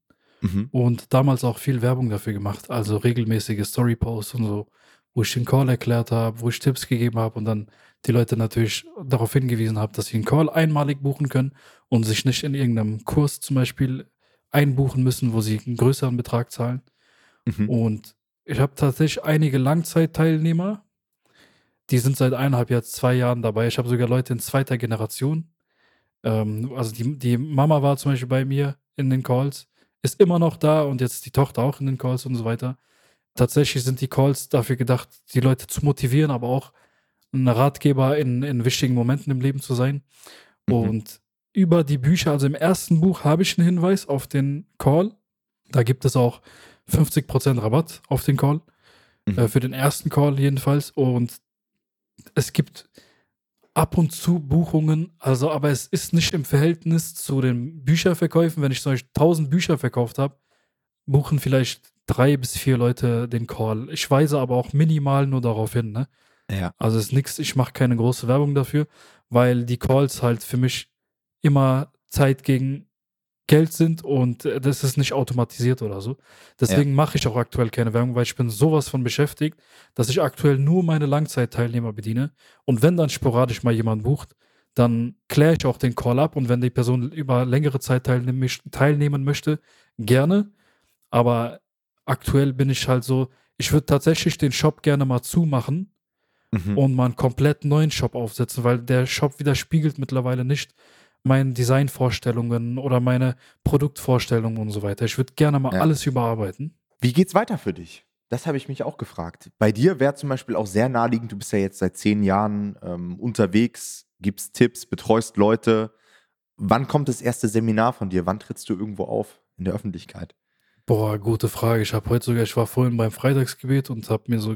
Mhm. und damals auch viel Werbung dafür gemacht. Also regelmäßige Story-Posts und so, wo ich den Call erklärt habe, wo ich Tipps gegeben habe und dann die Leute natürlich darauf hingewiesen habe, dass sie einen Call einmalig buchen können und sich nicht in irgendeinem Kurs zum Beispiel einbuchen müssen, wo sie einen größeren Betrag zahlen. Mhm. Und ich habe tatsächlich einige Langzeitteilnehmer, die sind seit eineinhalb Jahren, zwei Jahren dabei. Ich habe sogar Leute in zweiter Generation. Ähm, also die, die Mama war zum Beispiel bei mir in den Calls, ist immer noch da und jetzt die Tochter auch in den Calls und so weiter. Tatsächlich sind die Calls dafür gedacht, die Leute zu motivieren, aber auch ein Ratgeber in, in wichtigen Momenten im Leben zu sein. Mhm. Und über die Bücher, also im ersten Buch habe ich einen Hinweis auf den Call. Da gibt es auch 50% Rabatt auf den Call. Mhm. Äh, für den ersten Call jedenfalls. Und es gibt ab und zu Buchungen, also aber es ist nicht im Verhältnis zu den Bücherverkäufen. Wenn ich zum Beispiel 1000 Bücher verkauft habe, buchen vielleicht drei bis vier Leute den Call. Ich weise aber auch minimal nur darauf hin. Ne? Ja. Also es ist nichts, ich mache keine große Werbung dafür, weil die Calls halt für mich immer Zeit gegen Geld sind und äh, das ist nicht automatisiert oder so. Deswegen mache ich auch aktuell keine Werbung, weil ich bin sowas von beschäftigt, dass ich aktuell nur meine Langzeitteilnehmer bediene. Und wenn dann sporadisch mal jemand bucht, dann kläre ich auch den Call ab und wenn die Person über längere Zeit teilnehmen, teilnehmen möchte, gerne. Aber aktuell bin ich halt so, ich würde tatsächlich den Shop gerne mal zumachen Mhm. und mal einen komplett neuen Shop aufsetzen, weil der Shop widerspiegelt mittlerweile nicht meine Designvorstellungen oder meine Produktvorstellungen und so weiter. Ich würde gerne mal Ja. alles überarbeiten. Wie geht's weiter für dich? Das habe ich mich auch gefragt. Bei dir wäre zum Beispiel auch sehr naheliegend, du bist ja jetzt seit zehn Jahren ähm, unterwegs, gibst Tipps, betreust Leute. Wann kommt das erste Seminar von dir? Wann trittst du irgendwo auf in der Öffentlichkeit? Boah, gute Frage. Ich habe heute sogar, ich war vorhin beim Freitagsgebet und habe mir so,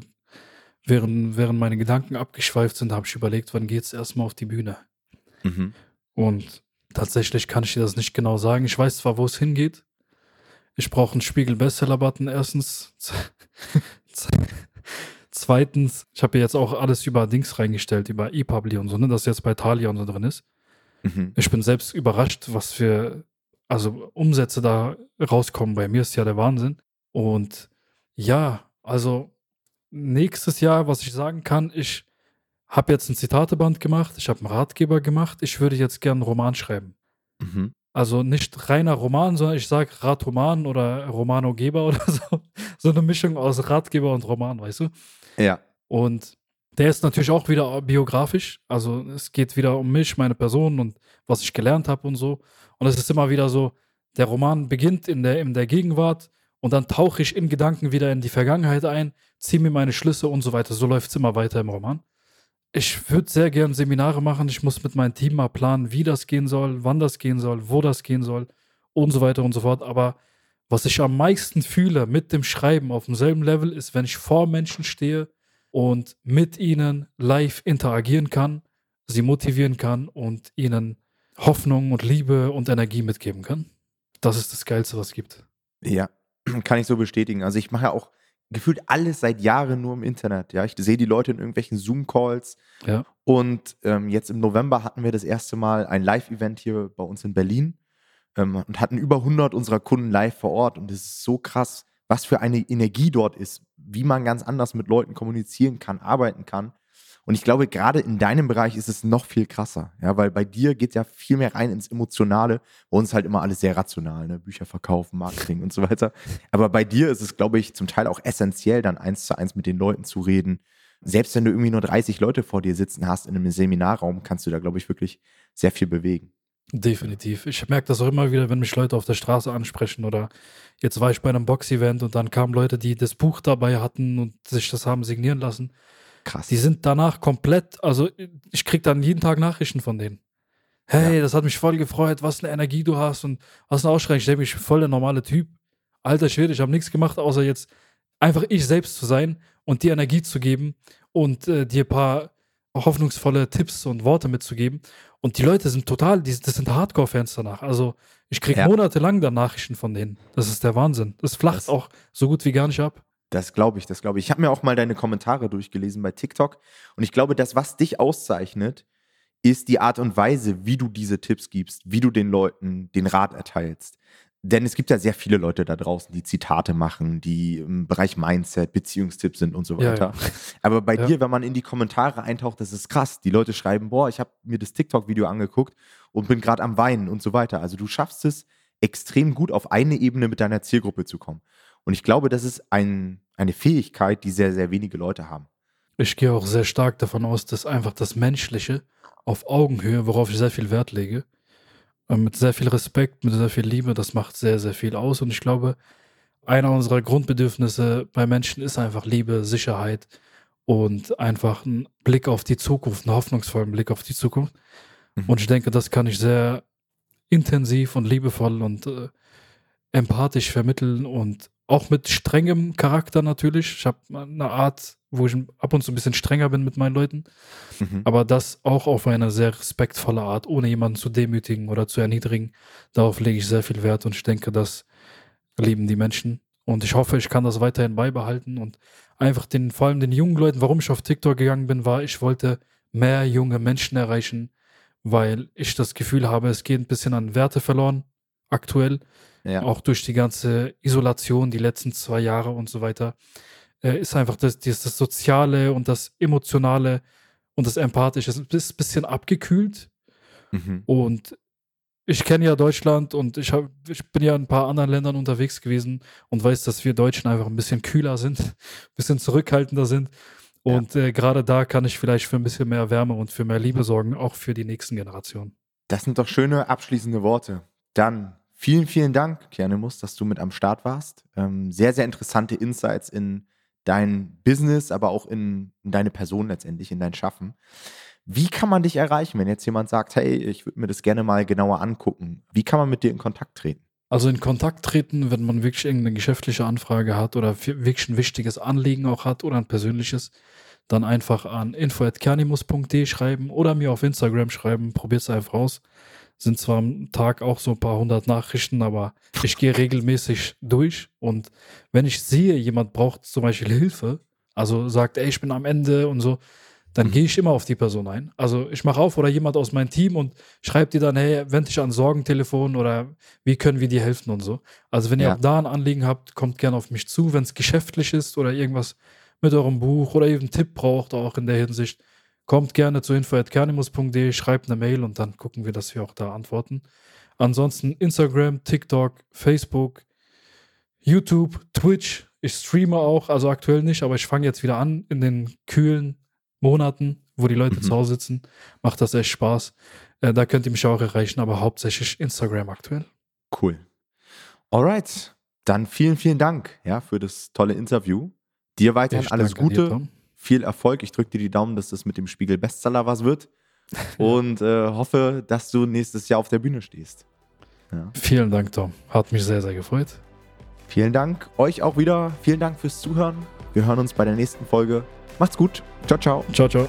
während, während meine Gedanken abgeschweift sind, habe ich überlegt, wann geht's erstmal auf die Bühne. Mhm. Und tatsächlich kann ich dir das nicht genau sagen. Ich weiß zwar, wo es hingeht. Ich brauche einen Spiegel-Bestseller-Button erstens. Zweitens, ich habe jetzt auch alles über Dings reingestellt, über ePubli und so, ne, das jetzt bei Thalia und so drin ist. Mhm. Ich bin selbst überrascht, was für also Umsätze da rauskommen. Bei mir ist ja der Wahnsinn. Und ja, also nächstes Jahr, was ich sagen kann, ich habe jetzt ein Zitateband gemacht, ich habe einen Ratgeber gemacht, ich würde jetzt gerne einen Roman schreiben. Mhm. Also nicht reiner Roman, sondern ich sage Ratroman oder Romanogeber oder so. So eine Mischung aus Ratgeber und Roman, weißt du? Ja. Und der ist natürlich auch wieder biografisch. Also es geht wieder um mich, meine Person und was ich gelernt habe und so. Und es ist immer wieder so, der Roman beginnt in der, in der Gegenwart und dann tauche ich in Gedanken wieder in die Vergangenheit ein, ziehe mir meine Schlüsse und so weiter. So läuft es immer weiter im Roman. Ich würde sehr gern Seminare machen. Ich muss mit meinem Team mal planen, wie das gehen soll, wann das gehen soll, wo das gehen soll und so weiter und so fort. Aber was ich am meisten fühle mit dem Schreiben auf demselben Level ist, wenn ich vor Menschen stehe und mit ihnen live interagieren kann, sie motivieren kann und ihnen Hoffnung und Liebe und Energie mitgeben kann. Das ist das Geilste, was es gibt. Ja, kann ich so bestätigen. Also ich mache ja auch gefühlt alles seit Jahren nur im Internet. Ja, ich sehe die Leute in irgendwelchen Zoom-Calls. Ja. Und ähm, jetzt im November hatten wir das erste Mal ein Live-Event hier bei uns in Berlin ähm, und hatten über 100 unserer Kunden live vor Ort. Und es ist so krass, was für eine Energie dort ist, wie man ganz anders mit Leuten kommunizieren kann, arbeiten kann. Und ich glaube, gerade in deinem Bereich ist es noch viel krasser, ja, weil bei dir geht ja viel mehr rein ins Emotionale. Bei uns halt immer alles sehr rational, ne? Bücher verkaufen, Marketing und so weiter. Aber bei dir ist es, glaube ich, zum Teil auch essentiell, dann eins zu eins mit den Leuten zu reden. Selbst wenn du irgendwie nur 30 Leute vor dir sitzen hast in einem Seminarraum, kannst du da, glaube ich, wirklich sehr viel bewegen. Definitiv. Ich merke das auch immer wieder, wenn mich Leute auf der Straße ansprechen oder jetzt war ich bei einem Box-Event und dann kamen Leute, die das Buch dabei hatten und sich das haben signieren lassen. Krass. Die sind danach komplett, also ich kriege dann jeden Tag Nachrichten von denen. Hey, Ja. das hat mich voll gefreut, was eine Energie du hast und was eine Ausstrahlung. Ich denke, ich bin voll der normale Typ. Alter Schwede, ich habe nichts gemacht, außer jetzt einfach ich selbst zu sein und dir Energie zu geben und äh, dir ein paar hoffnungsvolle Tipps und Worte mitzugeben. Und die Leute sind total, die, das sind Hardcore-Fans danach. Also ich kriege Ja. monatelang dann Nachrichten von denen. Das ist der Wahnsinn. Das flacht Das- auch so gut wie gar nicht ab. Das glaube ich, das glaube ich. Ich habe mir auch mal deine Kommentare durchgelesen bei TikTok und ich glaube, das, was dich auszeichnet, ist die Art und Weise, wie du diese Tipps gibst, wie du den Leuten den Rat erteilst. Denn es gibt ja sehr viele Leute da draußen, die Zitate machen, die im Bereich Mindset, Beziehungstipps sind und so Ja, weiter. Aber bei Ja. dir, wenn man in die Kommentare eintaucht, das ist krass. Die Leute schreiben, boah, ich habe mir das TikTok-Video angeguckt und bin gerade am Weinen und so weiter. Also du schaffst es extrem gut, auf eine Ebene mit deiner Zielgruppe zu kommen. Und ich glaube, das ist ein, eine Fähigkeit, die sehr, sehr wenige Leute haben. Ich gehe auch sehr stark davon aus, dass einfach das Menschliche auf Augenhöhe, worauf ich sehr viel Wert lege, äh, mit sehr viel Respekt, mit sehr viel Liebe, das macht sehr, sehr viel aus. Und ich glaube, einer unserer Grundbedürfnisse bei Menschen ist einfach Liebe, Sicherheit und einfach ein Blick auf die Zukunft, einen hoffnungsvollen Blick auf die Zukunft. Mhm. Und ich denke, das kann ich sehr intensiv und liebevoll und äh, empathisch vermitteln und auch mit strengem Charakter natürlich. Ich habe eine Art, wo ich ab und zu ein bisschen strenger bin mit meinen Leuten, Mhm. aber das auch auf eine sehr respektvolle Art, ohne jemanden zu demütigen oder zu erniedrigen. Darauf lege ich sehr viel Wert und ich denke, das lieben die Menschen. Und ich hoffe, ich kann das weiterhin beibehalten und einfach den, vor allem den jungen Leuten, warum ich auf TikTok gegangen bin, war, ich wollte mehr junge Menschen erreichen, weil ich das Gefühl habe, es geht ein bisschen an Werte verloren, aktuell Ja. auch durch die ganze Isolation, die letzten zwei Jahre und so weiter, äh, ist einfach das, das, das Soziale und das Emotionale und das Empathische ist ein bisschen abgekühlt. Mhm. Und ich kenne ja Deutschland und ich, hab, ich bin ja in ein paar anderen Ländern unterwegs gewesen und weiß, dass wir Deutschen einfach ein bisschen kühler sind, ein bisschen zurückhaltender sind. Ja. Und äh, gerade da kann ich vielleicht für ein bisschen mehr Wärme und für mehr Liebe sorgen, auch für die nächsten Generationen. Das sind doch schöne abschließende Worte. Dann vielen, vielen Dank, Kianemus, dass du mit am Start warst. Ähm, sehr, sehr interessante Insights in dein Business, aber auch in, in deine Person letztendlich, in dein Schaffen. Wie kann man dich erreichen, wenn jetzt jemand sagt, hey, ich würde mir das gerne mal genauer angucken? Wie kann man mit dir in Kontakt treten? Also in Kontakt treten, wenn man wirklich irgendeine geschäftliche Anfrage hat oder wirklich ein wichtiges Anliegen auch hat oder ein persönliches, dann einfach an info.kernimus.de schreiben oder mir auf Instagram schreiben. Probiert es einfach aus. Sind zwar am Tag auch so ein paar hundert Nachrichten, aber ich gehe regelmäßig durch. Und wenn ich sehe, jemand braucht zum Beispiel Hilfe, also sagt, ey, ich bin am Ende und so, dann Mhm. gehe ich immer auf die Person ein. Also ich mache auf oder jemand aus meinem Team und schreibt dir dann, hey, wende dich an Sorgentelefon oder wie können wir dir helfen und so. Also wenn ihr auch da ein Anliegen habt, kommt gerne auf mich zu, wenn es geschäftlich ist oder irgendwas mit eurem Buch oder einen Tipp braucht, auch in der Hinsicht, kommt gerne zu info.kernimus.de, schreibt eine Mail und dann gucken wir, dass wir auch da antworten. Ansonsten Instagram, TikTok, Facebook, YouTube, Twitch. Ich streame auch, also aktuell nicht, aber ich fange jetzt wieder an in den kühlen Monaten, wo die Leute Mhm. zu Hause sitzen. Macht das echt Spaß. Äh, da könnt ihr mich auch erreichen, aber hauptsächlich Instagram aktuell. Cool. Alright. Dann vielen, vielen Dank ja, für das tolle Interview. Dir weiterhin Ich alles dir, Gute. Tom. Viel Erfolg. Ich drücke dir die Daumen, dass das mit dem Spiegel Bestseller was wird. Und äh, hoffe, dass du nächstes Jahr auf der Bühne stehst. Ja. Vielen Dank, Tom. Hat mich sehr, sehr gefreut. Vielen Dank. Euch auch wieder. Vielen Dank fürs Zuhören. Wir hören uns bei der nächsten Folge. Macht's gut. Ciao, ciao. Ciao, ciao.